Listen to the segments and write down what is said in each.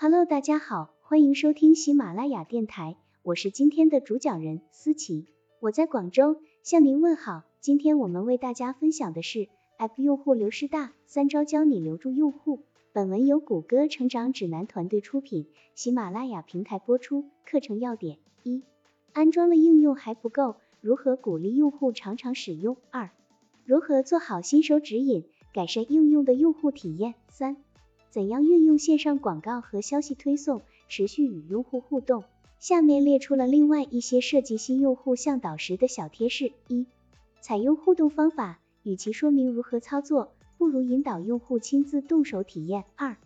Hello，大家好，欢迎收听喜马拉雅电台，我是今天的主讲人思琪，我在广州向您问好。今天我们为大家分享的是 App 用户流失大，三招教你留住用户。本文由谷歌成长指南团队出品，喜马拉雅平台播出。课程要点：一、安装了应用还不够，如何鼓励用户常常使用？二、如何做好新手指引，改善应用的用户体验？三、怎样运用线上广告和消息推送，持续与用户互动？下面列出了另外一些设计新用户向导时的小贴士：一、采用互动方法，与其说明如何操作，不如引导用户亲自动手体验。二、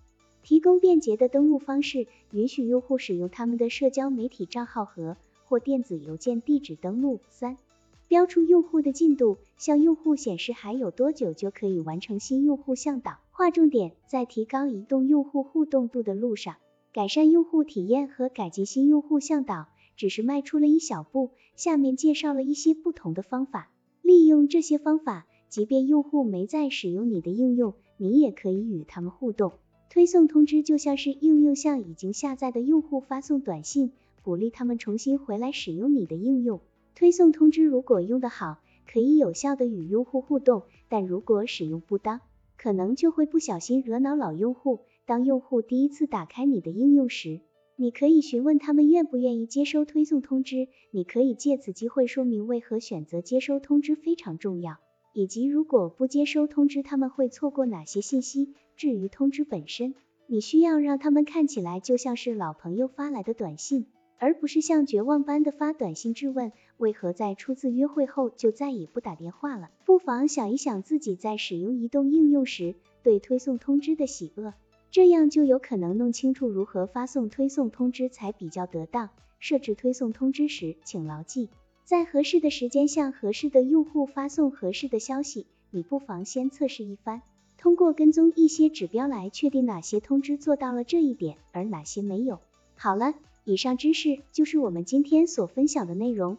提供便捷的登录方式，允许用户使用他们的社交媒体账号和或电子邮件地址登录。三、标出用户的进度，向用户显示还有多久就可以完成新用户向导。划重点，在提高移动用户互动度的路上，改善用户体验和改进新用户向导只是迈出了一小步。下面介绍了一些不同的方法，利用这些方法，即便用户没在使用你的应用，你也可以与他们互动。推送通知就像是应用向已经下载的用户发送短信，鼓励他们重新回来使用你的应用。推送通知如果用得好，可以有效的与用户互动，但如果使用不当，可能就会不小心惹恼老用户。当用户第一次打开你的应用时，你可以询问他们愿不愿意接收推送通知。你可以借此机会说明为何选择接收通知非常重要，以及如果不接收通知他们会错过哪些信息。至于通知本身，你需要让他们看起来就像是老朋友发来的短信，而不是像绝望般的发短信质问为何在初次约会后就再也不打电话了。不妨想一想自己在使用移动应用时对推送通知的喜恶，这样就有可能弄清楚如何发送推送通知才比较得当。设置推送通知时，请牢记，在合适的时间向合适的用户发送合适的消息。你不妨先测试一番，通过跟踪一些指标来确定哪些通知做到了这一点，而哪些没有。好了，以上知识就是我们今天所分享的内容。